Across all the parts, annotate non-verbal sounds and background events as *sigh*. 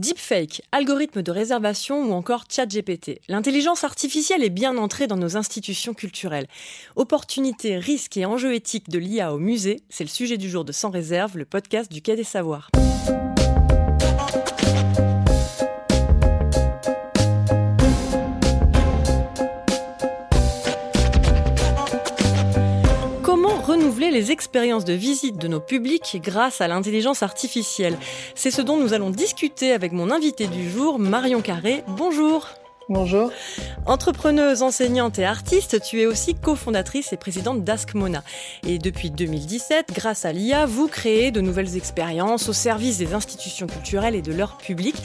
Deepfake, algorithme de réservation ou encore chat GPT. L'intelligence artificielle est bien entrée dans nos institutions culturelles. Opportunités, risques et enjeux éthiques de l'IA au musée, c'est le sujet du jour de Sans réserve, le podcast du Quai des Savoirs. Les expériences de visite de nos publics grâce à l'intelligence artificielle. C'est ce dont nous allons discuter avec mon invité du jour, Marion Carré. Bonjour. Bonjour. Entrepreneuse, enseignante et artiste, tu es aussi cofondatrice et présidente d'Askmona. Et depuis 2017, grâce à l'IA, vous créez de nouvelles expériences au service des institutions culturelles et de leur public.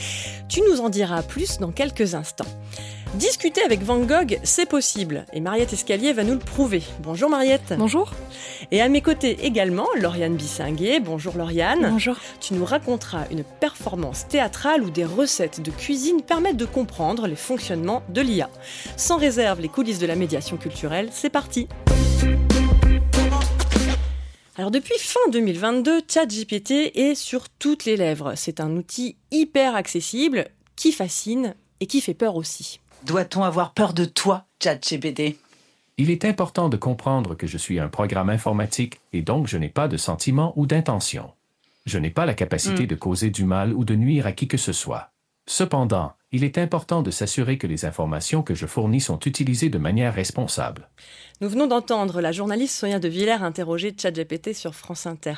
Tu nous en diras plus dans quelques instants. Discuter avec Van Gogh, c'est possible. Et Mariette Escalier va nous le prouver. Bonjour Mariette. Bonjour. Et à mes côtés également, Lauriane Bissinguet. Bonjour Lauriane. Bonjour. Tu nous raconteras une performance théâtrale où des recettes de cuisine permettent de comprendre les fonctionnements de l'IA. Sans réserve, les coulisses de la médiation culturelle, c'est parti. Alors depuis fin 2022, ChatGPT est sur toutes les lèvres. C'est un outil hyper accessible qui fascine et qui fait peur aussi. Doit-on avoir peur de toi, ChatGPT Il est important de comprendre que je suis un programme informatique et donc je n'ai pas de sentiment ou d'intention. Je n'ai pas la capacité hmm. de causer du mal ou de nuire à qui que ce soit. Cependant, il est important de s'assurer que les informations que je fournis sont utilisées de manière responsable. Nous venons d'entendre la journaliste Sonia De Villers interroger ChatGPT sur France Inter.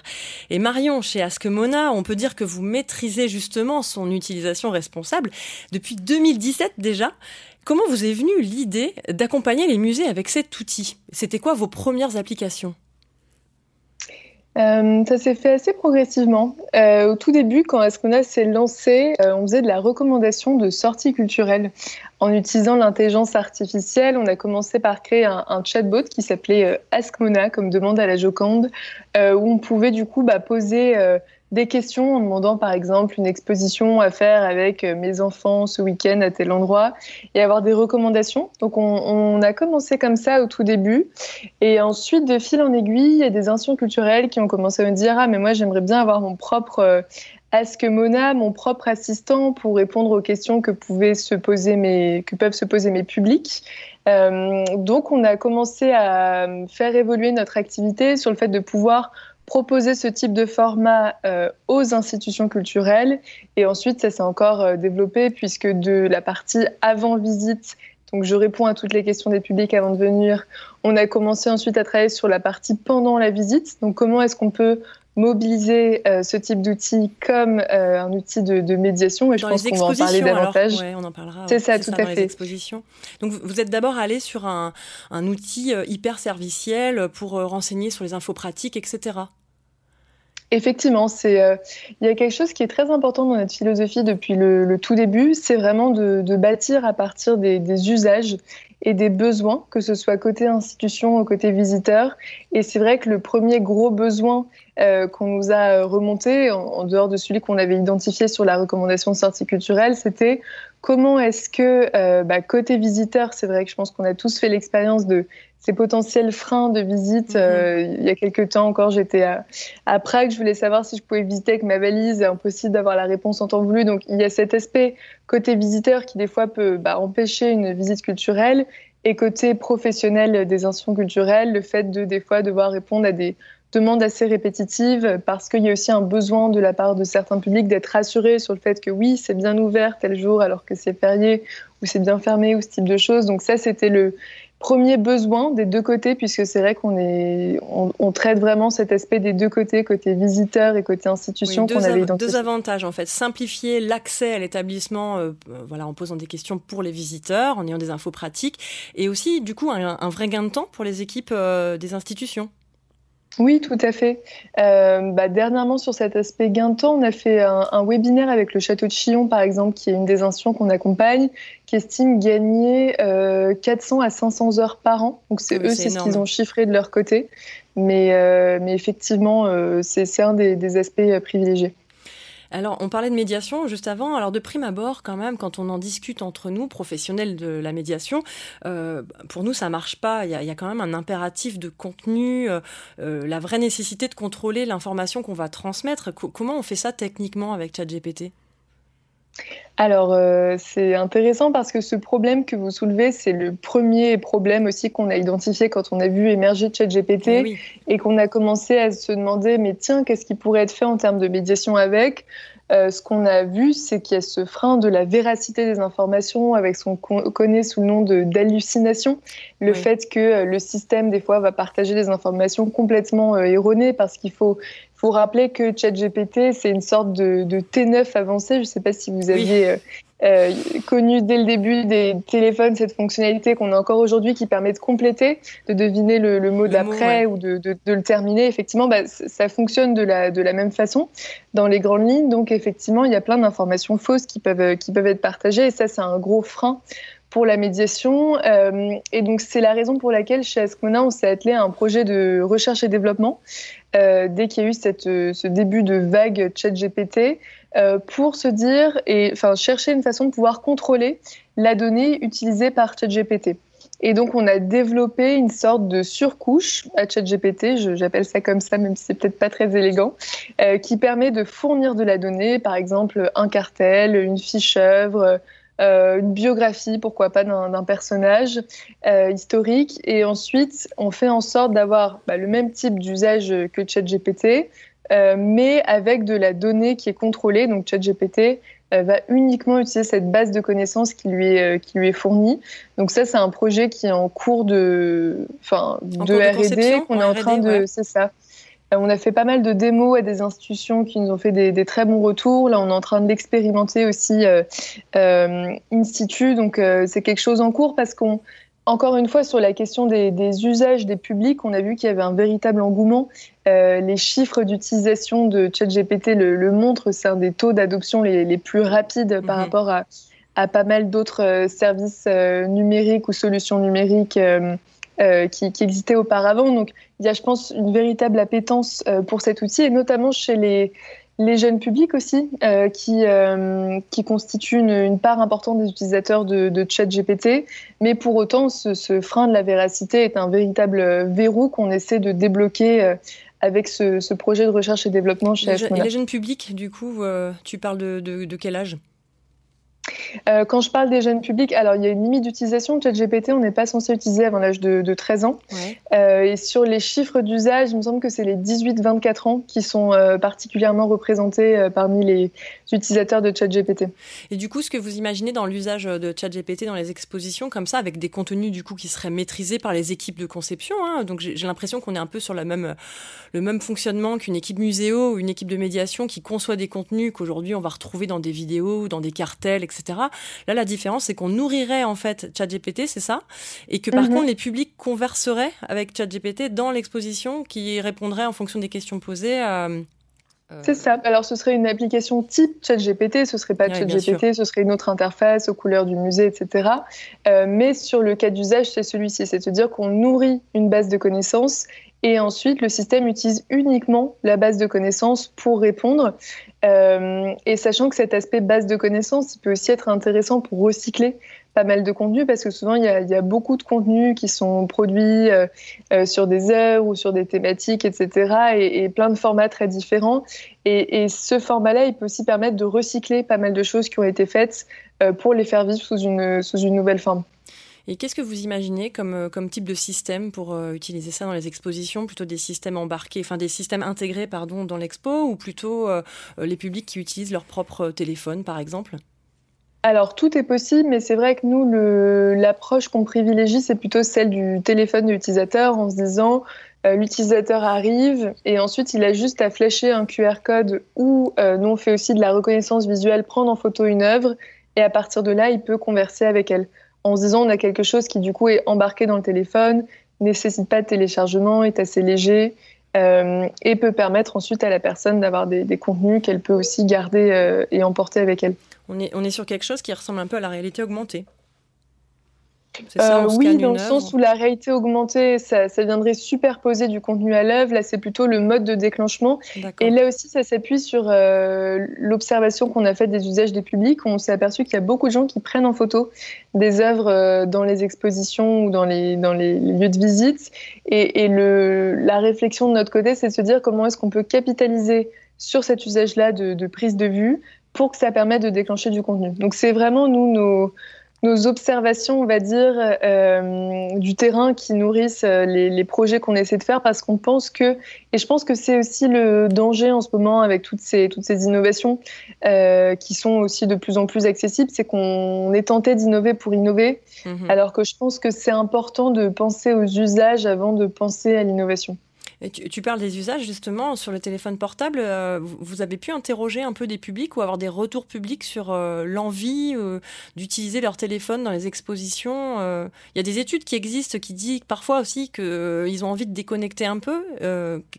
Et Marion, chez Askemona, on peut dire que vous maîtrisez justement son utilisation responsable depuis 2017 déjà. Comment vous est venue l'idée d'accompagner les musées avec cet outil? C'était quoi vos premières applications? Euh, ça s'est fait assez progressivement. Euh, au tout début, quand Ascona s'est lancé, euh, on faisait de la recommandation de sorties culturelles. En utilisant l'intelligence artificielle, on a commencé par créer un, chatbot qui s'appelait Askmona, comme demande à la Joconde, où on pouvait du coup bah, poser des questions en demandant par exemple une exposition à faire avec euh, mes enfants ce week-end à tel endroit et avoir des recommandations. Donc on, a commencé comme ça au tout début et ensuite de fil en aiguille, il y a des institutions culturelles qui ont commencé à me dire ah mais moi j'aimerais bien avoir mon propre euh, Ask Mona, mon propre assistant pour répondre aux questions que pouvaient se poser mes que peuvent se poser mes publics. Euh, donc on a commencé à faire évoluer notre activité sur le fait de pouvoir proposer ce type de format euh, aux institutions culturelles. Et ensuite, ça s'est encore euh, développé puisque de la partie avant visite, donc je réponds à toutes les questions des publics avant de venir, on a commencé ensuite à travailler sur la partie pendant la visite. Donc comment est-ce qu'on peut mobiliser euh, ce type d'outil comme un outil de, médiation et je pense qu'on va en parler davantage. on en parlera. C'est ça, tout à fait. expositions. Donc vous êtes d'abord allé sur un, un outil hyper serviciel pour renseigner sur les infos pratiques, etc. Effectivement, c'est euh, il y a quelque chose qui est très important dans notre philosophie depuis le, tout début, c'est vraiment de, bâtir à partir des, usages et des besoins, que ce soit côté institution ou côté visiteur. Et c'est vrai que le premier gros besoin euh, qu'on nous a remonté, en, dehors de celui qu'on avait identifié sur la recommandation de sortie culturelle, c'était comment est-ce que euh, bah, côté visiteur, c'est vrai que je pense qu'on a tous fait l'expérience de ces potentiels freins de visite. Mhm. Euh, il y a quelques temps encore, j'étais à, Prague, je voulais savoir si je pouvais visiter avec ma valise, impossible d'avoir la réponse en temps voulu. Donc il y a cet aspect côté visiteur qui des fois peut bah, empêcher une visite culturelle et côté professionnel des institutions culturelles, le fait de des fois devoir répondre à des demandes assez répétitives parce qu'il y a aussi un besoin de la part de certains publics d'être rassurés sur le fait que oui, c'est bien ouvert tel jour alors que c'est férié ou c'est bien fermé ou ce type de choses. Donc ça, c'était le premier besoin des deux côtés, puisque c'est vrai qu'on est, on, traite vraiment cet aspect des deux côtés, côté visiteur et côté institution qu'on avait identifié. Deux avantages en fait, simplifier l'accès à l'établissement, euh, voilà, en posant des questions pour les visiteurs, en ayant des infos pratiques, et aussi du coup un, vrai gain de temps pour les équipes euh, des institutions. Oui, tout à fait. Euh, bah, dernièrement, sur cet aspect gain de temps, on a fait un, webinaire avec le Château de Chillon, par exemple, qui est une des institutions qu'on accompagne, qui estime gagner 400 euh, à 500 heures par an. Donc, c'est eux, c'est ce qu'ils ont chiffré de leur côté. Mais, euh, mais effectivement, c'est un des aspects privilégiés. Alors, on parlait de médiation juste avant. Alors, de prime abord, quand même, quand on en discute entre nous, professionnels de la médiation, euh, pour nous, ça marche pas. Il y, a, quand même un impératif de contenu, euh, euh, la vraie nécessité de contrôler l'information qu'on va transmettre. comment on fait ça techniquement avec ChatGPT alors, euh, c'est intéressant parce que ce problème que vous soulevez, c'est le premier problème aussi qu'on a identifié quand on a vu émerger ChatGPT oui. et qu'on a commencé à se demander, mais tiens, qu'est-ce qui pourrait être fait en termes de médiation avec? Euh, Ce qu'on a vu, c'est qu'il y a ce frein de la véracité des informations avec ce qu'on connaît sous le nom de- d'hallucination. Le Oui. fait que euh, le système, des fois, va partager des informations complètement euh, erronées parce qu'il faut faut rappeler que ChatGPT, c'est une sorte de, de T9 avancé. Je ne sais pas si vous aviez euh, euh, connu dès le début des téléphones cette fonctionnalité qu'on a encore aujourd'hui qui permet de compléter, de deviner le, le mot d'après ou de, de- de le terminer. Effectivement, bah, ça fonctionne de la, de la même façon dans les grandes lignes. Donc, effectivement, il y a plein d'informations fausses qui peuvent, qui peuvent être partagées et ça, c'est un gros frein pour la médiation. Euh, et donc, c'est la raison pour laquelle chez Ascona, on s'est attelé à un projet de recherche et développement euh, dès qu'il y a eu euh, ce début de vague ChatGPT euh, pour se dire et enfin chercher une façon de pouvoir contrôler la donnée utilisée par ChatGPT. Et donc, on a développé une sorte de surcouche à ChatGPT, j'appelle ça comme ça, même si c'est peut-être pas très élégant, euh, qui permet de fournir de la donnée, par exemple un cartel, une fiche œuvre, euh, une biographie, pourquoi pas, d'un personnage euh, historique. Et ensuite, on fait en sorte d'avoir bah, le même type d'usage que ChatGPT, euh, mais avec de la donnée qui est contrôlée. Donc, ChatGPT euh, va uniquement utiliser cette base de connaissances qui lui est, euh, qui lui est fournie. Donc ça, c'est un projet qui est en cours de, enfin, En de R&D qu'on est en train de, c'est ça. Euh, On a fait pas mal de démos à des institutions qui nous ont fait des, des très bons retours. Là, on est en train de l'expérimenter aussi euh, euh, in situ. Donc, euh, c'est quelque chose en cours parce qu'on, encore une fois, sur la question des, des usages des publics, on a vu qu'il y avait un véritable engouement. Euh, les chiffres d'utilisation de ChatGPT le, le montrent. C'est un des taux d'adoption les, les plus rapides par Mhm. rapport à, à pas mal d'autres euh, services numériques ou solutions numériques qui, qui existaient auparavant. Donc, il y a, je pense, une véritable appétence euh, pour cet outil, et notamment chez les, les jeunes publics aussi, euh, qui, euh, qui constituent une, une part importante des utilisateurs de, de ChatGPT. Mais pour autant, ce, ce frein de la véracité est un véritable euh, verrou qu'on essaie de débloquer euh, avec ce, ce projet de recherche et développement chez Les, je- et les jeunes publics, du coup, euh, tu parles de, de- de quel âge? Euh, quand je parle des jeunes publics, alors il y a une limite d'utilisation de ChatGPT, on n'est pas censé l'utiliser avant l'âge de, de 13 ans. Ouais. Euh, et sur les chiffres d'usage, il me semble que c'est les 18-24 ans qui sont euh, particulièrement représentés euh, parmi les utilisateurs de ChatGPT. Et du coup, ce que vous imaginez dans l'usage de ChatGPT dans les expositions, comme ça, avec des contenus du coup qui seraient maîtrisés par les équipes de conception, hein, donc j'ai l'impression qu'on est un peu sur la même, le même fonctionnement qu'une équipe muséo ou une équipe de médiation qui conçoit des contenus qu'aujourd'hui on va retrouver dans des vidéos, ou dans des cartels, etc. Là, la différence, c'est qu'on nourrirait en fait ChatGPT, c'est ça, et que par Mhm. contre les publics converseraient avec ChatGPT dans l'exposition, qui répondrait en fonction des questions posées. euh, C'est ça. Alors ce serait une application type ChatGPT, ce serait pas ChatGPT, ce serait une autre interface aux couleurs du musée, etc. Euh, mais sur le cas d'usage, c'est celui-ci, c'est-à-dire qu'on nourrit une base de connaissances et ensuite le système utilise uniquement la base de connaissances pour répondre. Euh, et sachant que cet aspect base de connaissances, peut aussi être intéressant pour recycler pas mal de contenu parce que souvent il y a, beaucoup de contenus qui sont produits euh, euh, sur des heures ou sur des thématiques, etc. Et, plein de formats très différents. Et, ce format-là, il peut aussi permettre de recycler pas mal de choses qui ont été faites pour les faire vivre sous une nouvelle forme. Et qu'est-ce que vous imaginez comme, euh, type de système pour euh, utiliser ça dans les expositions? Plutôt des systèmes embarqués, enfin des systèmes intégrés pardon, dans l'expo ou plutôt euh, les publics qui utilisent leur propre téléphone par exemple? Alors, tout est possible, mais c'est vrai que nous, l'approche qu'on privilégie, c'est plutôt celle du téléphone de l'utilisateur en se disant l'utilisateur arrive et ensuite il a juste à flasher un QR code ou nous, on fait aussi de la reconnaissance visuelle, prendre en photo une œuvre et à partir de là, il peut converser avec elle en se disant on a quelque chose qui du coup est embarqué dans le téléphone, nécessite pas de téléchargement, est assez léger. euh, et peut permettre ensuite à la personne d'avoir des, contenus qu'elle peut aussi garder euh, et emporter avec elle. on est, on est sur quelque chose qui ressemble un peu à la réalité augmentée. Ça, Euh, oui, dans le sens où la réalité augmentée, ça, ça viendrait superposer du contenu à l'œuvre. Là, c'est plutôt le mode de déclenchement. Et là aussi, ça s'appuie sur euh, l'observation qu'on a faite des usages des publics. On s'est aperçu qu'il y a beaucoup de gens qui prennent en photo des œuvres euh, dans les expositions ou dans les, dans les lieux de visite. Et, et le, la réflexion de notre côté, c'est de se dire comment est-ce qu'on peut capitaliser sur cet usage-là de, de prise de vue pour que ça permette de déclencher du contenu. Donc c'est vraiment nous nos nos observations, on va dire, euh, du terrain qui nourrissent euh, les, projets qu'on essaie de faire parce qu'on pense que, et je pense que c'est aussi le danger en ce moment avec toutes ces, toutes ces innovations euh, qui sont aussi de plus en plus accessibles, c'est qu'on est tenté d'innover pour innover, mhm. alors que je pense que c'est important de penser aux usages avant de penser à l'innovation tu, parles des usages justement sur le téléphone portable. Euh, vous avez pu interroger un peu des publics ou avoir des retours publics sur euh, l'envie euh, d'utiliser leur téléphone dans les expositions. Il y a des études qui existent qui disent parfois aussi qu'ils ont envie de déconnecter un peu.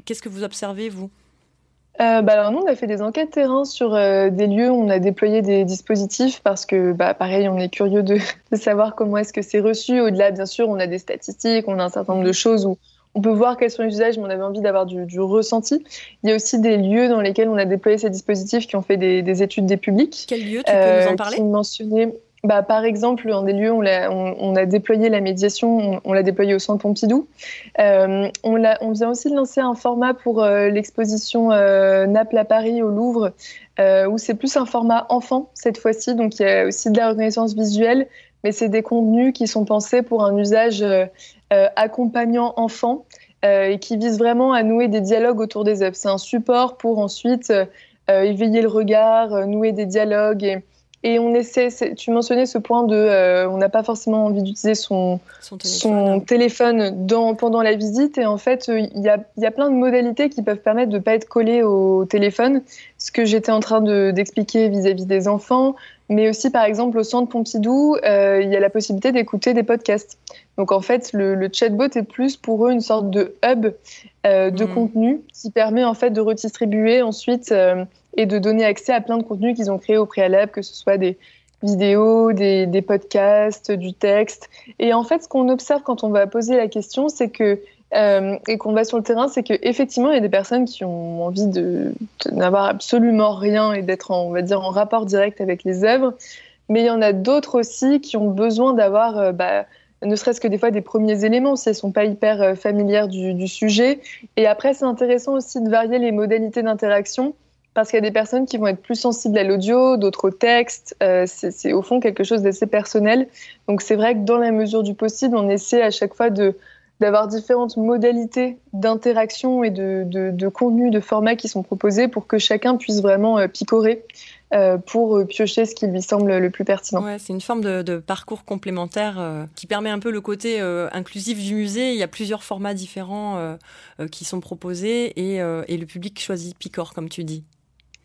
Qu'est-ce que vous observez vous? Bah alors nous, on a fait des enquêtes terrain sur des lieux où on a déployé des dispositifs parce que, bah, pareil, on est curieux de, *laughs* de savoir comment est-ce que c'est reçu. Au-delà, bien sûr, on a des statistiques, on a un certain nombre de choses où on peut voir quels sont les usages, mais on avait envie d'avoir du, ressenti. Il y a aussi des lieux dans lesquels on a déployé ces dispositifs qui ont fait des, études des publics. Quels lieux tu peux nous en euh, parler bah, par exemple, dans des lieux où on, a, déployé la médiation, on, l'a déployé au Centre Pompidou. Euh, on, on, vient aussi de lancer un format pour euh, l'exposition Naples à Paris au Louvre, où c'est plus un format enfant cette fois-ci. Donc il y a aussi de la reconnaissance visuelle, mais c'est des contenus qui sont pensés pour un usage euh, accompagnant enfants euh, et qui vise vraiment à nouer des dialogues autour des œuvres. C'est un support pour ensuite euh, éveiller le regard, nouer des dialogues et et on essaie, tu mentionnais ce point de, on n'a pas forcément envie d'utiliser son, son, téléphone, dans, pendant la visite. Et en fait, il y a, y a, plein de modalités qui peuvent permettre de ne pas être collé au téléphone. Ce que j'étais en train d'expliquer vis-à-vis des enfants, mais aussi, par exemple, au centre Pompidou, euh, il y a la possibilité d'écouter des podcasts. Donc, en fait, le, chatbot est plus pour eux une sorte de hub euh, de hmm. contenu qui permet en fait de redistribuer ensuite euh, et de donner accès à plein de contenus qu'ils ont créés au préalable, que ce soit des vidéos, des, des podcasts, du texte. Et en fait, ce qu'on observe quand on va poser la question, c'est que euh, et qu'on va sur le terrain, c'est qu'effectivement, il y a des personnes qui ont envie de, n'avoir absolument rien et d'être, on va dire, en rapport direct avec les œuvres. Mais il y en a d'autres aussi qui ont besoin d'avoir, euh, bah, ne serait-ce que des fois des premiers éléments, si elles sont pas hyper euh, familières du, du, sujet. Et après, c'est intéressant aussi de varier les modalités d'interaction. Parce qu'il y a des personnes qui vont être plus sensibles à l'audio, d'autres au texte. c'est au fond quelque chose d'assez personnel. Donc c'est vrai que dans la mesure du possible, on essaie à chaque fois de, d'avoir différentes modalités d'interaction et de, de, de, contenu, de format qui sont proposés pour que chacun puisse vraiment euh, picorer euh, pour euh, piocher ce qui lui semble le plus pertinent. Ouais, c'est une forme de, de parcours complémentaire qui permet un peu le côté inclusif du musée. Il y a plusieurs formats différents qui sont proposés et, et le public choisit picore, comme tu dis.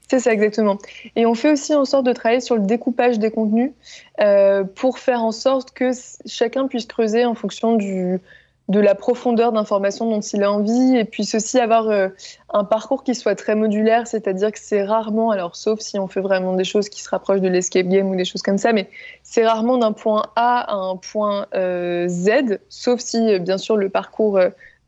C'est ça, exactement. Et on fait aussi en sorte de travailler sur le découpage des contenus pour faire en sorte que chacun puisse creuser en fonction du, de la profondeur d'information dont il a envie et puisse aussi avoir euh, un parcours qui soit très modulaire, c'est-à-dire que c'est rarement, alors sauf si on fait vraiment des choses qui se rapprochent de l'escape game ou des choses comme ça, mais c'est rarement d'un point A à un point euh, Z, sauf si bien sûr le parcours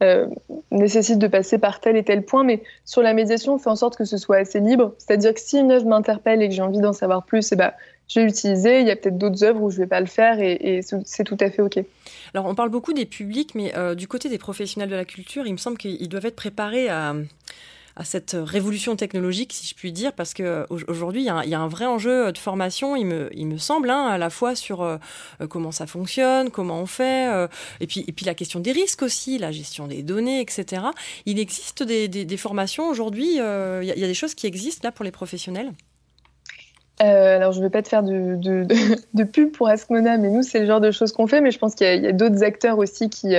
euh, nécessite de passer par tel et tel point, mais sur la médiation, on fait en sorte que ce soit assez libre, c'est-à-dire que si une œuvre m'interpelle et que j'ai envie d'en savoir plus, et eh ben, je vais l'utiliser. Il y a peut-être d'autres œuvres où je ne vais pas le faire et, c'est tout à fait OK. Alors, on parle beaucoup des publics, mais euh, du côté des professionnels de la culture, il me semble qu'ils doivent être préparés à, cette révolution technologique, si je puis dire, parce qu'aujourd'hui, il, y a un vrai enjeu de formation, il me, semble, hein, à la fois sur euh, comment ça fonctionne, comment on fait, euh, et, puis, la question des risques aussi, la gestion des données, etc. Il existe des, formations aujourd'hui, il y, a des choses qui existent là pour les professionnels? Euh, alors, je ne vais pas te faire de, de, de, *laughs* pub pour Askmona, mais nous, c'est le genre de choses qu'on fait. Mais je pense qu'il y a, a d'autres acteurs aussi qui,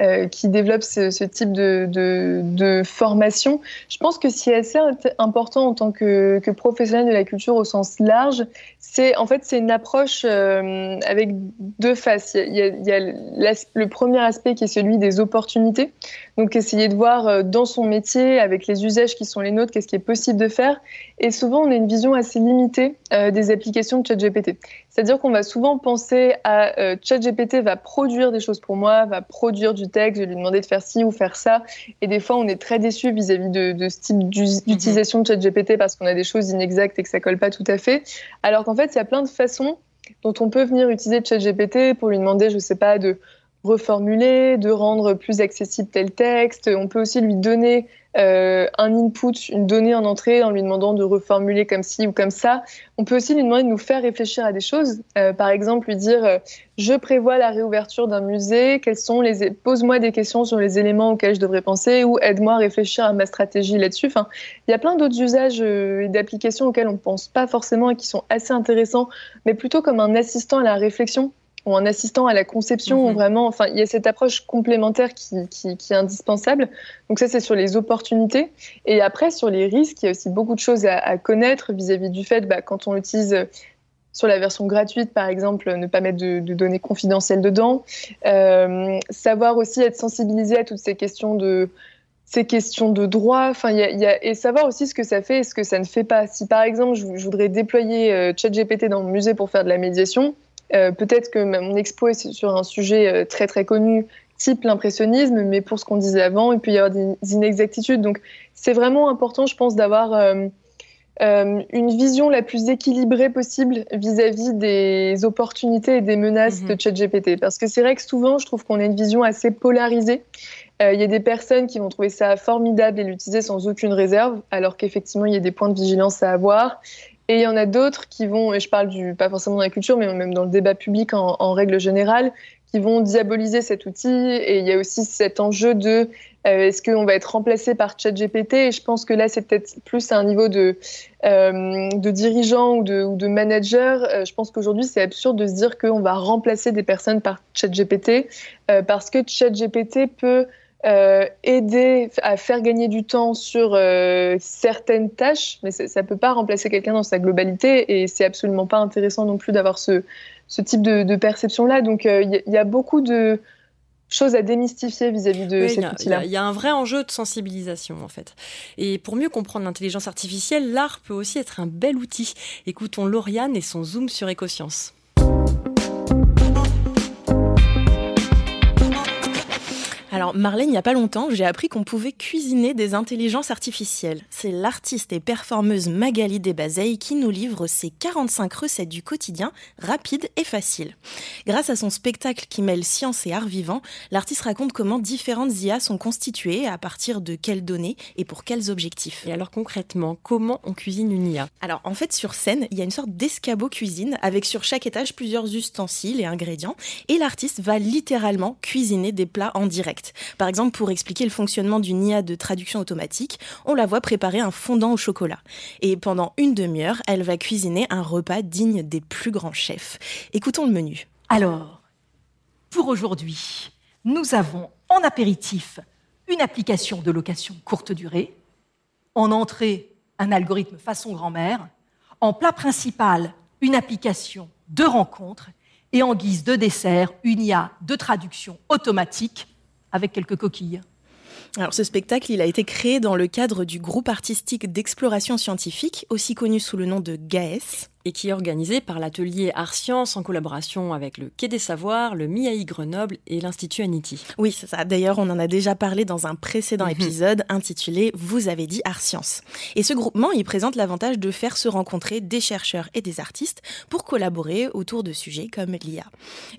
euh, euh, qui développent ce, type de, formation. Je pense que ce qui est assez important en tant que, que professionnel de la culture au sens large, c'est en fait c'est une approche euh, avec deux faces. Il y a, le premier aspect qui est celui des opportunités. Donc, essayer de voir dans son métier, avec les usages qui sont les nôtres, qu'est-ce qui est possible de faire. Et souvent, on a une vision assez limitée euh, des applications de ChatGPT. C'est-à-dire qu'on va souvent penser à euh, ChatGPT va produire des choses pour moi, va produire du texte, je vais lui demander de faire ci ou faire ça. Et des fois, on est très déçu vis-à-vis de, de, ce type mhm. d'utilisation de ChatGPT parce qu'on a des choses inexactes et que ça colle pas tout à fait. Alors qu'en fait, il y a plein de façons dont on peut venir utiliser ChatGPT pour lui demander, je sais pas, de reformuler, de rendre plus accessible tel texte. On peut aussi lui donner euh, un input, une donnée en entrée en lui demandant de reformuler comme ci ou comme ça. On peut aussi lui demander de nous faire réfléchir à des choses. Euh, par exemple, lui dire euh, Je prévois la réouverture d'un musée, quels sont les... pose-moi des questions sur les éléments auxquels je devrais penser ou aide-moi à réfléchir à ma stratégie là-dessus. Enfin, il y a plein d'autres usages et d'applications auxquels on ne pense pas forcément et qui sont assez intéressants, mais plutôt comme un assistant à la réflexion ou en assistant à la conception, mhm. vraiment, enfin, il y a cette approche complémentaire qui, est indispensable. Donc ça, c'est sur les opportunités. Et après, sur les risques, il y a aussi beaucoup de choses à, connaître vis-à-vis du fait, bah, quand on l'utilise sur la version gratuite, par exemple, ne pas mettre de, données confidentielles dedans. Euh, savoir aussi être sensibilisé à toutes ces questions de ces questions de droit, enfin, y a, et savoir aussi ce que ça fait et ce que ça ne fait pas. Si par exemple, je, voudrais déployer euh, ChatGPT dans mon musée pour faire de la médiation, euh, peut-être que mon expo est sur un sujet euh, très très connu, type l'impressionnisme, mais pour ce qu'on disait avant, il peut y avoir des inexactitudes. Donc c'est vraiment important, je pense, d'avoir euh, une vision la plus équilibrée possible vis-à-vis des opportunités et des menaces de mhm. ChatGPT. Parce que c'est vrai que souvent, je trouve qu'on a une vision assez polarisée. Il y a des personnes qui vont trouver ça formidable et l'utiliser sans aucune réserve, alors qu'effectivement, il y a des points de vigilance à avoir. Et il y en a d'autres qui vont, et je parle du, pas forcément dans la culture, mais même dans le débat public en, règle générale, qui vont diaboliser cet outil. Et il y a aussi cet enjeu de euh, est-ce qu'on va être remplacé par ChatGPT? Et je pense que là, c'est peut-être plus à un niveau de, euh, de dirigeant ou de, ou de manager. Euh, je pense qu'aujourd'hui, c'est absurde de se dire qu'on va remplacer des personnes par ChatGPT parce que ChatGPT peut euh, aider à faire gagner du temps sur euh, certaines tâches, mais ça ne peut pas remplacer quelqu'un dans sa globalité et c'est absolument pas intéressant non plus d'avoir ce, ce, type de, perception-là. Donc il euh, y, a beaucoup de choses à démystifier vis-à-vis de cet outil-là. Il y, a un vrai enjeu de sensibilisation en fait. Et pour mieux comprendre l'intelligence artificielle, l'art peut aussi être un bel outil. Écoutons Lauriane et son zoom sur Écosciences. Alors Marlène, il n'y a pas longtemps, j'ai appris qu'on pouvait cuisiner des intelligences artificielles. C'est l'artiste et performeuse Magali Desbazeilles qui nous livre ses 45 recettes du quotidien, rapides et faciles. Grâce à son spectacle qui mêle science et art vivant, l'artiste raconte comment différentes IA sont constituées, à partir de quelles données et pour quels objectifs. Et alors concrètement, comment on cuisine une IA Alors en fait, sur scène, il y a une sorte d'escabeau cuisine avec sur chaque étage plusieurs ustensiles et ingrédients, et l'artiste va littéralement cuisiner des plats en direct. Par exemple, pour expliquer le fonctionnement d'une IA de traduction automatique, on la voit préparer un fondant au chocolat. Et pendant une demi-heure, elle va cuisiner un repas digne des plus grands chefs. Écoutons le menu. Alors, pour aujourd'hui, nous avons en apéritif une application de location courte durée, en entrée un algorithme façon grand-mère, en plat principal une application de rencontre et en guise de dessert une IA de traduction automatique avec quelques coquilles. Alors ce spectacle, a été créé dans le cadre du groupe artistique d'exploration scientifique, aussi connu sous le nom de GAES et qui est organisé par l'atelier Art Science en collaboration avec le Quai des Savoirs, le MIAI Grenoble et l'Institut Anity. Oui, c'est ça. D'ailleurs, on en a déjà parlé dans un précédent mhm. épisode intitulé Vous avez dit Art Science. Et ce groupement, il présente l'avantage de faire se rencontrer des chercheurs et des artistes pour collaborer autour de sujets comme l'IA.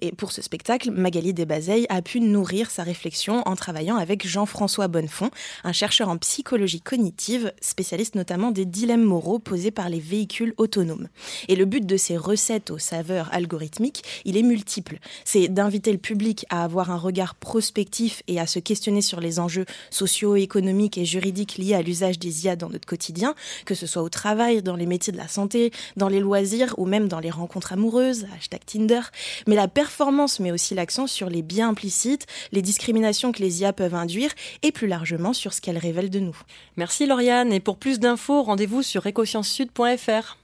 Et pour ce spectacle, Magali Desbazeilles a pu nourrir sa réflexion en travaillant avec Jean-François Bonnefond, un chercheur en psychologie cognitive, spécialiste notamment des dilemmes moraux posés par les véhicules autonomes. Et le but de ces recettes aux saveurs algorithmiques, il est multiple. C'est d'inviter le public à avoir un regard prospectif et à se questionner sur les enjeux sociaux, économiques et juridiques liés à l'usage des IA dans notre quotidien, que ce soit au travail, dans les métiers de la santé, dans les loisirs ou même dans les rencontres amoureuses, hashtag Tinder. Mais la performance met aussi l'accent sur les biens implicites, les discriminations que les IA peuvent induire et plus largement sur ce qu'elles révèlent de nous. Merci Lauriane et pour plus d'infos, rendez-vous sur écosciencesud.fr.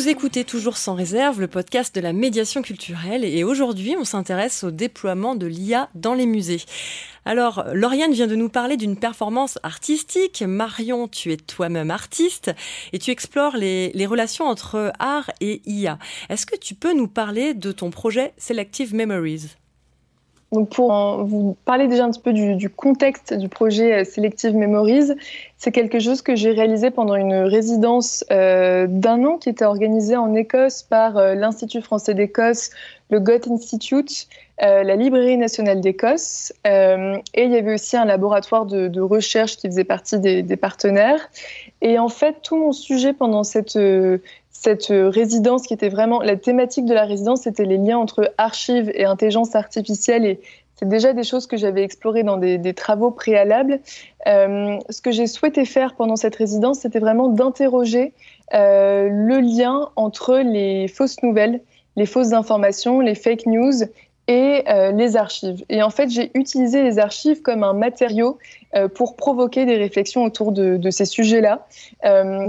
Vous écoutez toujours sans réserve le podcast de la médiation culturelle et aujourd'hui on s'intéresse au déploiement de l'IA dans les musées. Alors, Lauriane vient de nous parler d'une performance artistique. Marion, tu es toi-même artiste et tu explores les, les relations entre art et IA. Est-ce que tu peux nous parler de ton projet Selective Memories? Donc pour vous parler déjà un petit peu du, contexte du projet euh, Selective Memories, c'est quelque chose que j'ai réalisé pendant une résidence euh, d'un an qui était organisée en Écosse par euh, l'Institut français d'Écosse, le Goethe Institute, la Librairie nationale d'Écosse, et il y avait aussi un laboratoire de, recherche qui faisait partie des, des, partenaires. Et en fait, tout mon sujet pendant cette, cette résidence qui était vraiment la thématique de la résidence, c'était les liens entre archives et intelligence artificielle et c'est déjà des choses que j'avais explorées dans des, travaux préalables. Euh, ce que j'ai souhaité faire pendant cette résidence, c'était vraiment d'interroger euh, le lien entre les fausses nouvelles, les fausses informations, les fake news et euh, les archives. Et en fait, j'ai utilisé les archives comme un matériau pour provoquer des réflexions autour de, ces sujets-là.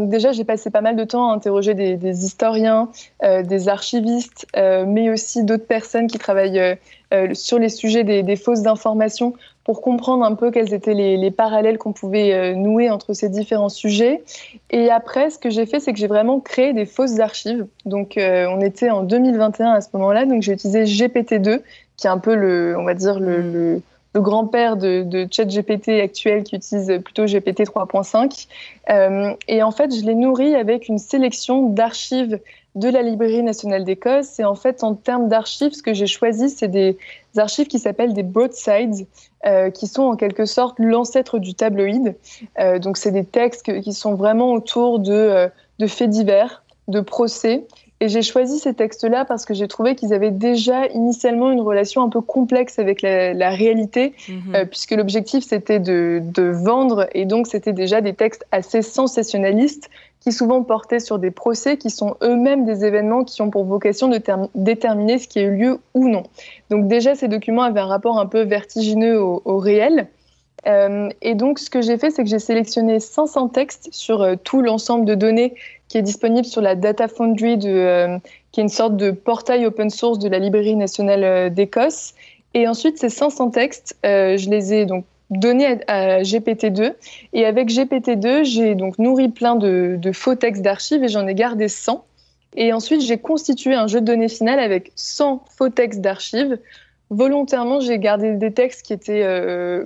déjà, j'ai passé pas mal de temps à interroger des historiens, des archivistes, mais aussi d'autres personnes qui travaillent euh, sur les sujets des, fausses informations pour comprendre un peu quels étaient les, parallèles qu'on pouvait euh, nouer entre ces différents sujets. Et après, ce que j'ai fait, c'est que j'ai vraiment créé des fausses archives. Donc, euh, on était en 2021 à ce moment-là, donc j'ai utilisé GPT-2, qui est un peu le, on va dire, le, grand-père de, de ChatGPT actuel qui utilise plutôt GPT 3.5. et en fait, je l'ai nourri avec une sélection d'archives de la Librairie nationale d'Écosse. Et en fait, en termes d'archives, ce que j'ai choisi, c'est des archives qui s'appellent des broadsides, euh, qui sont en quelque sorte l'ancêtre du tabloïd. Euh, donc, c'est des textes qui sont vraiment autour de, euh, de faits divers, de procès. Et j'ai choisi ces textes-là parce que j'ai trouvé qu'ils avaient déjà initialement une relation un peu complexe avec la, réalité, mhm. puisque l'objectif c'était de, de, vendre, et donc c'était déjà des textes assez sensationnalistes qui souvent portaient sur des procès qui sont eux-mêmes des événements qui ont pour vocation de déterminer ce qui a eu lieu ou non. Donc déjà, ces documents avaient un rapport un peu vertigineux au, réel. Euh, et donc, ce que j'ai fait, c'est que j'ai sélectionné 500 textes sur euh, tout l'ensemble de données qui est disponible sur la Data Foundry, euh, qui est une sorte de portail open source de la Librairie nationale d'Écosse. Et ensuite, ces 500 textes, je les ai donc donné à, GPT-2. Et avec GPT-2, j'ai donc nourri plein de, faux textes d'archives et j'en ai gardé 100. Et ensuite, j'ai constitué un jeu de données final avec 100 faux textes d'archives. Volontairement, j'ai gardé des textes qui étaient euh,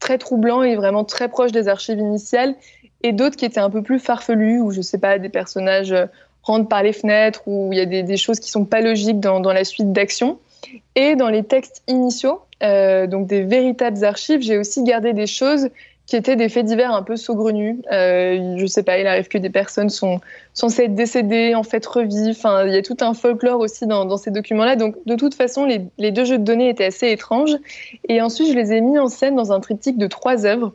très troublants et vraiment très proches des archives initiales, et d'autres qui étaient un peu plus farfelus, où je sais pas, des personnages euh, rentrent par les fenêtres, où il y a des, choses qui sont pas logiques dans, la suite d'action. Et dans les textes initiaux, euh, donc des véritables archives. J'ai aussi gardé des choses qui étaient des faits divers un peu saugrenus. Euh, je sais pas, il arrive que des personnes sont censées être décédées, en fait revivent. Enfin, il y a tout un folklore aussi dans, ces documents-là. Donc, de toute façon, les, deux jeux de données étaient assez étranges. Et ensuite, je les ai mis en scène dans un triptyque de trois œuvres.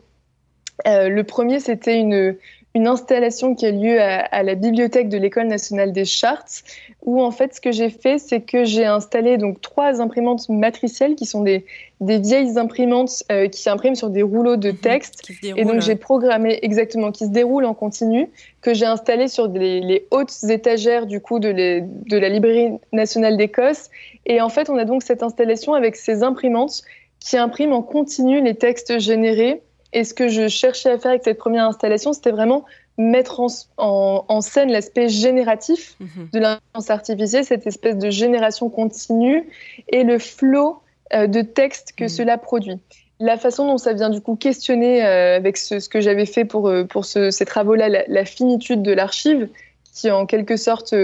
Euh, le premier, c'était une, une installation qui a lieu à, la bibliothèque de l'École nationale des chartes, où en fait ce que j'ai fait, c'est que j'ai installé donc trois imprimantes matricielles qui sont des, des vieilles imprimantes euh, qui impriment sur des rouleaux de mhm. texte. et donc j'ai programmé exactement qui se déroulent en continu, que j'ai installé sur les, hautes étagères du coup de, de la librairie nationale d'Écosse. Et en fait, on a donc cette installation avec ces imprimantes qui impriment en continu les textes générés et ce que je cherchais à faire avec cette première installation, c'était vraiment mettre en, scène l'aspect génératif mhm. de l'intelligence artificielle, cette espèce de génération continue et le flot euh, de texte que mhm. cela produit. La façon dont ça vient du coup questionner euh, avec ce, que j'avais fait pour, euh, pour ces travaux-là, la, finitude de l'archive, qui en quelque sorte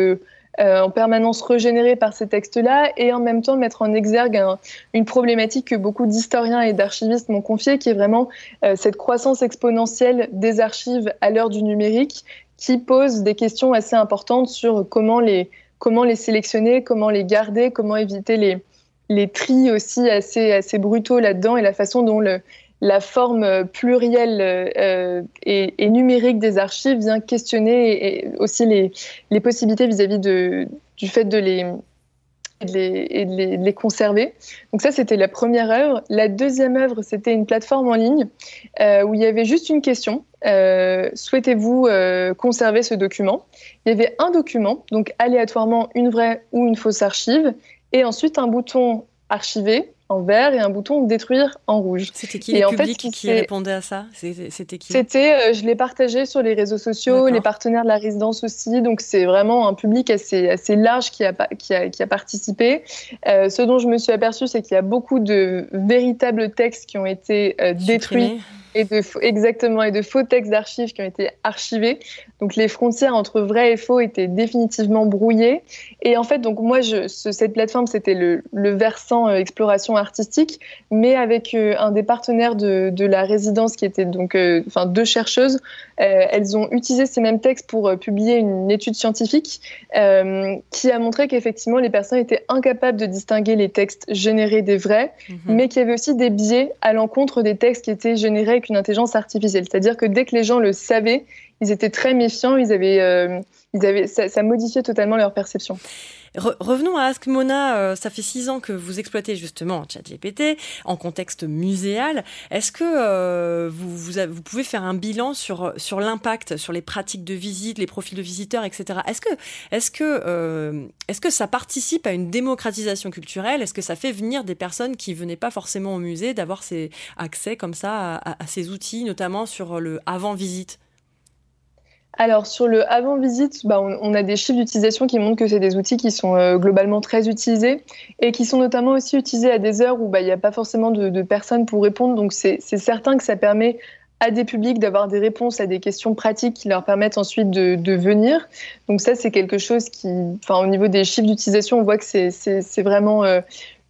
euh, en permanence régénéré par ces textes-là et en même temps mettre en exergue une problématique que beaucoup d'historiens et d'archivistes m'ont confiée, qui est vraiment euh, cette croissance exponentielle des archives à l'heure du numérique, qui pose des questions assez importantes sur comment les, comment les sélectionner, comment les garder, comment éviter les, les tris aussi assez, assez brutaux là-dedans et la façon dont le, la forme plurielle euh, et, numérique des archives vient questionner aussi les, possibilités vis-à-vis du fait de les, conserver. Donc ça, c'était la première œuvre. La deuxième œuvre, c'était une plateforme en ligne euh, où il y avait juste une question. Euh, souhaitez-vous conserver ce document? Il y avait un document, donc aléatoirement une vraie ou une fausse archive, et ensuite un bouton archiver en vert et un bouton détruire en rouge. C'était qui les en publics qui répondait à ça? C'était qui? C'était, euh, je l'ai partagé sur les réseaux sociaux, les partenaires de la résidence aussi. Donc c'est vraiment un public assez, assez large qui a, qui a, qui a participé. Euh, ce dont je me suis aperçue, c'est qu'il y a beaucoup de véritables textes qui ont été euh, détruits Et de exactement, et de faux textes d'archives qui ont été archivés. Donc les frontières entre vrai et faux étaient définitivement brouillées. Et en fait, donc moi, je, cette plateforme, c'était le, le, versant exploration artistique, mais avec un des partenaires de, de, la résidence qui était donc, enfin deux chercheuses, elles ont utilisé ces mêmes textes pour publier une étude scientifique qui a montré qu'effectivement les personnes étaient incapables de distinguer les textes générés des vrais, mhm. mais qu'il y avait aussi des biais à l'encontre des textes qui étaient générés avec une intelligence artificielle. C'est-à-dire que dès que les gens le savaient, ils étaient très méfiants, ils avaient, euh, ils avaient, ça modifiait totalement leur perception revenons à Ask Mona. Euh, ça fait six ans que vous exploitez justement ChatGPT en contexte muséal. Est-ce que euh, vous, pouvez faire un bilan sur, l'impact, sur les pratiques de visite, les profils de visiteurs, etc. Est-ce euh, est que ça participe à une démocratisation culturelle? Est-ce que ça fait venir des personnes qui venaient pas forcément au musée d'avoir accès comme ça à ces outils, notamment sur le avant-visite? Alors sur le avant-visite, bah, on, a des chiffres d'utilisation qui montrent que c'est des outils qui sont euh, globalement très utilisés et qui sont notamment aussi utilisés à des heures où bah, il n'y a pas forcément de, personnes pour répondre. Donc c'est certain que ça permet à des publics d'avoir des réponses à des questions pratiques qui leur permettent ensuite de, venir. Donc ça, c'est quelque chose qui, enfin, au niveau des chiffres d'utilisation, on voit que c'est vraiment euh,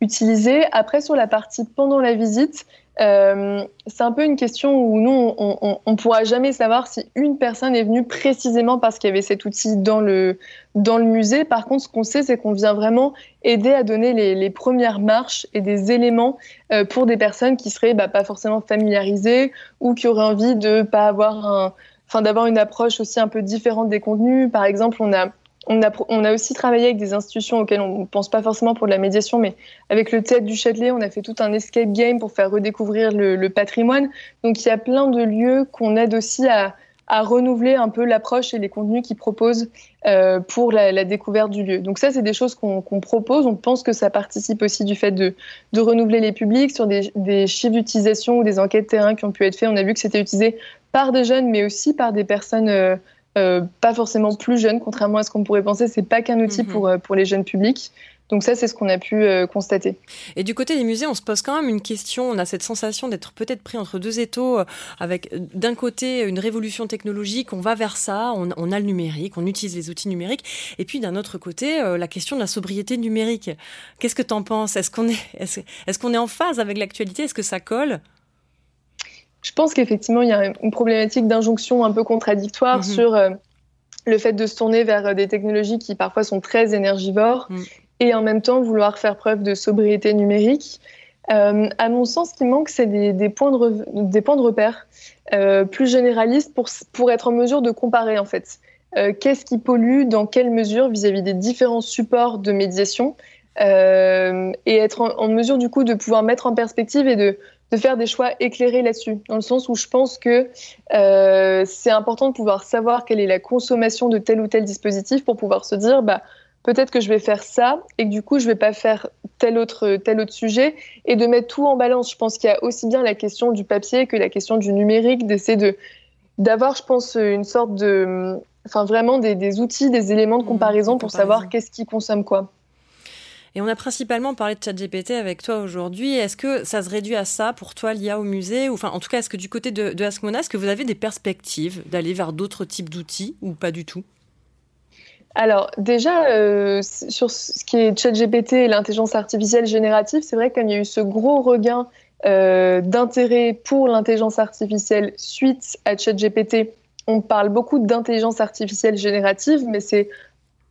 utilisé. Après, sur la partie pendant la visite, euh, c'est un peu une question où nous, on ne pourra jamais savoir si une personne est venue précisément parce qu'il y avait cet outil dans le, dans le musée. Par contre, ce qu'on sait, c'est qu'on vient vraiment aider à donner les, premières marches et des éléments euh, pour des personnes qui seraient bah, pas forcément familiarisées ou qui auraient envie de pas avoir un, d'avoir une approche aussi un peu différente des contenus. Par exemple, on a on a, aussi travaillé avec des institutions auxquelles on ne pense pas forcément pour de la médiation, mais avec le Théâtre du Châtelet, on a fait tout un escape game pour faire redécouvrir le, patrimoine. Donc il y a plein de lieux qu'on aide aussi à, renouveler un peu l'approche et les contenus qu'ils proposent euh, pour la, découverte du lieu. Donc ça, c'est des choses qu'on propose. On pense que ça participe aussi du fait de, renouveler les publics sur des, chiffres d'utilisation ou des enquêtes terrain qui ont pu être faites. On a vu que c'était utilisé par des jeunes, mais aussi par des personnes... Euh, euh, pas forcément plus jeunes, contrairement à ce qu'on pourrait penser. C'est pas qu'un outil mhm. pour, euh, pour les jeunes publics. Donc ça, c'est ce qu'on a pu euh, constater. Et du côté des musées, on se pose quand même une question. On a cette sensation d'être peut-être pris entre deux étaux, avec d'un côté une révolution technologique, on va vers ça, on, a le numérique, on utilise les outils numériques, et puis d'un autre côté, la question de la sobriété numérique. Qu'est-ce que tu en penses? Est-ce qu'on est, est-ce qu'on est en phase avec l'actualité? Est-ce que ça colle? Je pense qu'effectivement, il y a une problématique d'injonction un peu contradictoire mhm. sur euh, le fait de se tourner vers euh, des technologies qui parfois sont très énergivores mhm. et en même temps vouloir faire preuve de sobriété numérique. Euh, à mon sens, ce qui manque, c'est des, points de des points de repère plus généralistes pour, pour être en mesure de comparer en fait. Qu'est-ce qui pollue, dans quelle mesure vis-à-vis des différents supports de médiation et être en, mesure du coup de pouvoir mettre en perspective et de de faire des choix éclairés là-dessus, dans le sens où je pense que euh, c'est important de pouvoir savoir quelle est la consommation de tel ou tel dispositif pour pouvoir se dire, bah, peut-être que je vais faire ça et que du coup, je vais pas faire tel autre, tel autre sujet et de mettre tout en balance. Je pense qu'il y a aussi bien la question du papier que la question du numérique, d'essayer de, d'avoir, je pense, une sorte de, enfin, vraiment des, des outils, des éléments de mmh, comparaison pour savoir qu'est-ce qui consomme quoi. Et on a principalement parlé de ChatGPT avec toi aujourd'hui. Est-ce que ça se réduit à ça pour toi, l'IA au musée Enfin, en tout cas, est-ce que du côté de, de est-ce que vous avez des perspectives d'aller vers d'autres types d'outils ou pas du tout? Alors déjà, euh, sur ce qui est ChatGPT et l'intelligence artificielle générative, c'est vrai qu'il y a eu ce gros regain euh, d'intérêt pour l'intelligence artificielle suite à ChatGPT. On parle beaucoup d'intelligence artificielle générative, mais c'est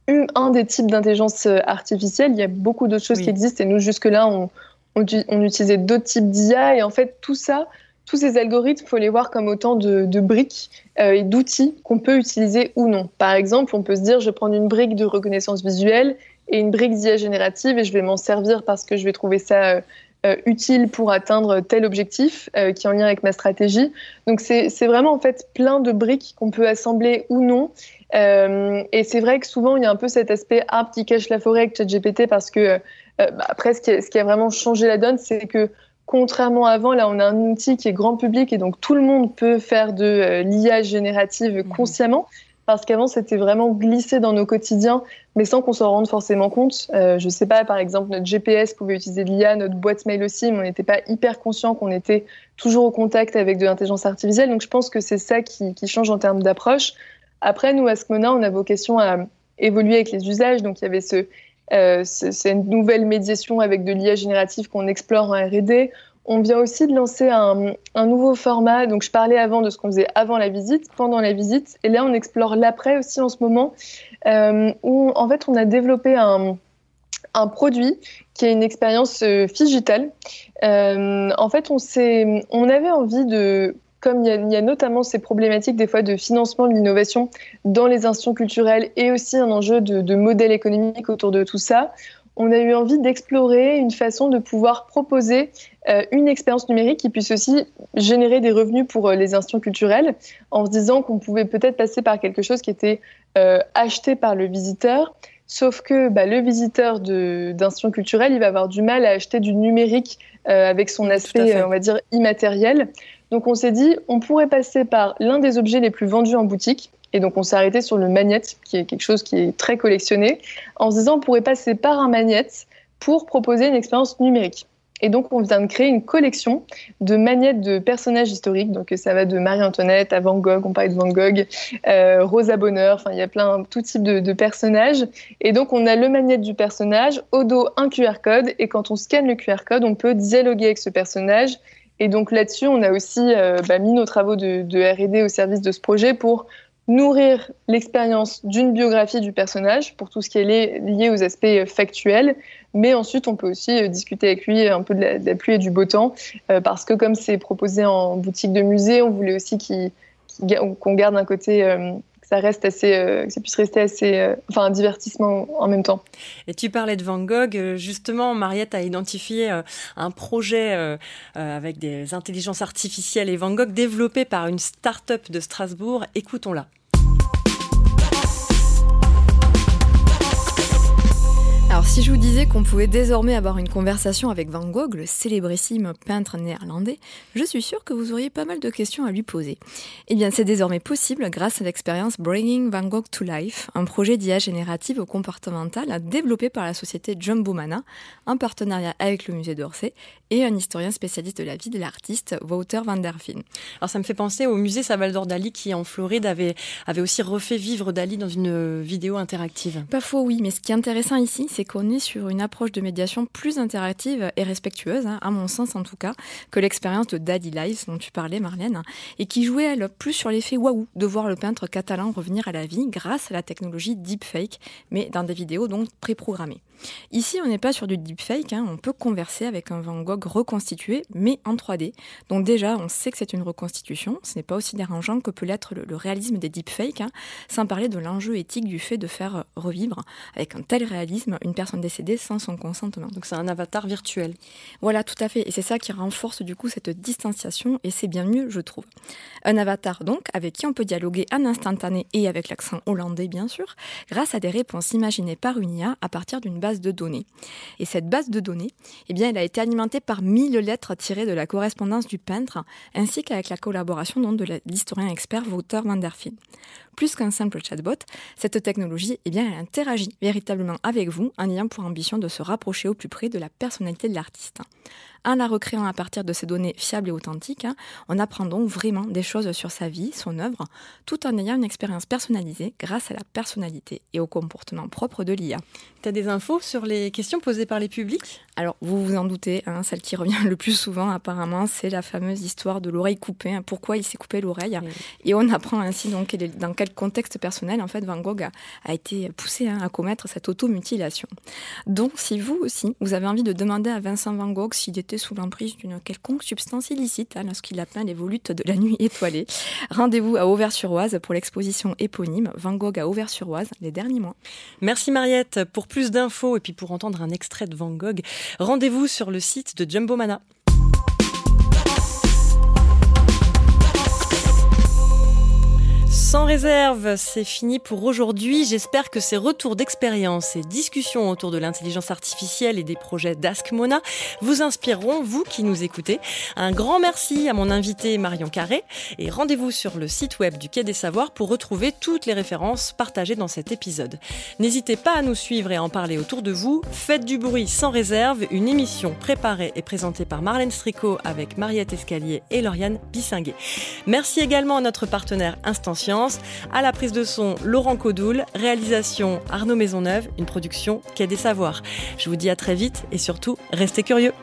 un des types d'intelligence euh, artificielle. Il y a beaucoup d'autres choses qui existent et nous, jusque-là, on, on, utilisait d'autres types d'IA. Et en fait, tout ça, tous ces algorithmes, il faut les voir comme autant de, briques euh, et d'outils qu'on peut utiliser ou non. Par exemple, on peut se dire, je vais prendre une brique de reconnaissance visuelle et une brique d'IA générative et je vais m'en servir parce que je vais trouver ça euh, utile pour atteindre tel objectif qui est en lien avec ma stratégie. Donc c'est vraiment en fait plein de briques qu'on peut assembler ou non euh, et c'est vrai que souvent, il y a un peu cet aspect arbre qui cache la forêt avec ChatGPT parce que, euh, bah, après, ce qui, a, vraiment changé la donne, c'est que contrairement à avant, là, on a un outil qui est grand public et donc tout le monde peut faire de euh, l'IA générative mhm. consciemment. Parce qu'avant c'était vraiment glissé dans nos quotidiens, mais sans qu'on s'en rende forcément compte. Euh, je sais pas, par exemple, notre GPS pouvait utiliser de l'IA, notre boîte mail aussi, mais on n'était pas hyper conscient qu'on était toujours au contact avec de l'intelligence artificielle. Donc je pense que c'est ça qui, qui, change en termes d'approche. Après, nous, à Scmona, on a vocation à évoluer avec les usages. Donc il y avait ce, euh, nouvelle médiation avec de l'IA générative qu'on explore en R&D. On vient aussi de lancer un, nouveau format. Donc, je parlais avant de ce qu'on faisait avant la visite, pendant la visite. Et là, on explore l'après aussi en ce moment, euh, où en fait, on a développé un, produit qui est une expérience euh, digitale. Euh, en fait, on, on avait envie de comme il y, a, notamment ces problématiques des fois de financement de l'innovation dans les institutions culturelles et aussi un enjeu de, modèle économique autour de tout ça, on a eu envie d'explorer une façon de pouvoir proposer euh, une expérience numérique qui puisse aussi générer des revenus pour euh, les institutions culturelles, en se disant qu'on pouvait peut-être passer par quelque chose qui était euh, acheté par le visiteur, sauf que bah, le visiteur d'institutions culturelles, il va avoir du mal à acheter du numérique euh, avec son aspect, on va dire, immatériel. Donc on s'est dit, on pourrait passer par l'un des objets les plus vendus en boutique, et donc, on s'est arrêté sur le magnète, qui est quelque chose qui est très collectionné, en se disant on pourrait passer par un magnète pour proposer une expérience numérique. Et donc, on vient de créer une collection de magnettes de personnages historiques. Donc, ça va de Marie-Antoinette à Van Gogh, on parlait de Van Gogh, euh, Rosa Bonheur, enfin, il y a plein, tout type de, personnages. Et donc, on a le magnète du personnage, au dos, un QR code. Et quand on scanne le QR code, on peut dialoguer avec ce personnage. Et donc, là-dessus, on a aussi euh, bah, mis nos travaux de R&D au service de ce projet pour nourrir l'expérience d'une biographie du personnage pour tout ce qui est lié aux aspects factuels, mais ensuite on peut aussi euh, discuter avec lui un peu de la, pluie et du beau temps, euh, parce que comme c'est proposé en boutique de musée, on voulait aussi qu'on qu garde un côté euh, ça reste assez, euh, que ça puisse rester assez, euh, enfin un divertissement en même temps. Et tu parlais de Van Gogh, justement, Mariette a identifié euh, un projet euh, avec des intelligences artificielles et Van Gogh développé par une start-up de Strasbourg. Écoutons-la. Alors si je vous disais qu'on pouvait désormais avoir une conversation avec Van Gogh, le célébrissime peintre néerlandais, je suis sûre que vous auriez pas mal de questions à lui poser. Eh bien c'est désormais possible grâce à l'expérience Bringing Van Gogh to Life, un projet d'IA générative comportementale développé par la société Jumbo Mana, en partenariat avec le musée d'Orsay et un historien spécialiste de la vie de l'artiste, Wouter van der Veen. Alors ça me fait penser au musée Salvador Dali qui en Floride avait, avait aussi refait vivre Dali dans une vidéo interactive. Pas faux oui, mais ce qui est intéressant ici, c'est qu'on est sur une approche de médiation plus interactive et respectueuse, hein, à mon sens en tout cas, que l'expérience de Daddy Lives dont tu parlais, Marlène, et qui jouait elle plus sur l'effet waouh de voir le peintre catalan revenir à la vie grâce à la technologie deepfake, mais dans des vidéos donc préprogrammées. Ici, on n'est pas sur du deepfake, hein, on peut converser avec un Van Gogh reconstitué, mais en 3D. Donc déjà, on sait que c'est une reconstitution, ce n'est pas aussi dérangeant que peut l'être le, le, réalisme des deepfakes, hein, sans parler de l'enjeu éthique du fait de faire revivre, avec un tel réalisme, une personne décédée sans son consentement. Donc c'est un avatar virtuel. Voilà, tout à fait, et c'est ça qui renforce du coup cette distanciation, et c'est bien mieux, je trouve. Un avatar donc, avec qui on peut dialoguer en instantané et avec l'accent hollandais bien sûr, grâce à des réponses imaginées par une IA à partir d'une base de données. Et cette base de données, eh bien, elle a été alimentée par mille lettres tirées de la correspondance du peintre, ainsi qu'avec la collaboration donc, de l'historien expert Wouter van. Plus qu'un simple chatbot, cette technologie, eh bien, elle interagit véritablement avec vous en ayant pour ambition de se rapprocher au plus près de la personnalité de l'artiste. En la recréant à partir de ces données fiables et authentiques, hein, on apprend donc vraiment des choses sur sa vie, son œuvre, tout en ayant une expérience personnalisée grâce à la personnalité et au comportement propre de l'IA. Tu as des infos? Sur les questions posées par les publics Alors, vous vous en doutez, hein, celle qui revient *laughs* le plus souvent apparemment, c'est la fameuse histoire de l'oreille coupée. Hein, pourquoi il s'est coupé l'oreille oui. Et on apprend ainsi donc dans quel contexte personnel en fait Van Gogh a, a été poussé hein, à commettre cette automutilation. Donc, si vous aussi, vous avez envie de demander à Vincent Van Gogh s'il était sous l'emprise d'une quelconque substance illicite lorsqu'il a peint les volutes de la nuit étoilée. Rendez-vous à Auvers-sur-Oise pour l'exposition éponyme Van Gogh à Auvers-sur-Oise les derniers mois. Merci Mariette. Pour plus d'infos et puis pour entendre un extrait de Van Gogh, rendez-vous sur le site de Jumbo Mana. Sans réserve, c'est fini pour aujourd'hui. J'espère que ces retours d'expérience et discussions autour de l'intelligence artificielle et des projets d'Ask Mona vous inspireront, vous qui nous écoutez. Un grand merci à mon invité Marion Carré et rendez-vous sur le site web du Quai des Savoirs pour retrouver toutes les références partagées dans cet épisode. N'hésitez pas à nous suivre et à en parler autour de vous. Faites du bruit sans réserve, une émission préparée et présentée par Marlène Stricot avec Mariette Escalier et Lauriane Bissinguet. Merci également à notre partenaire Instant à la prise de son Laurent Codoul, réalisation Arnaud Maisonneuve, une production Quai des Savoirs. Je vous dis à très vite et surtout, restez curieux.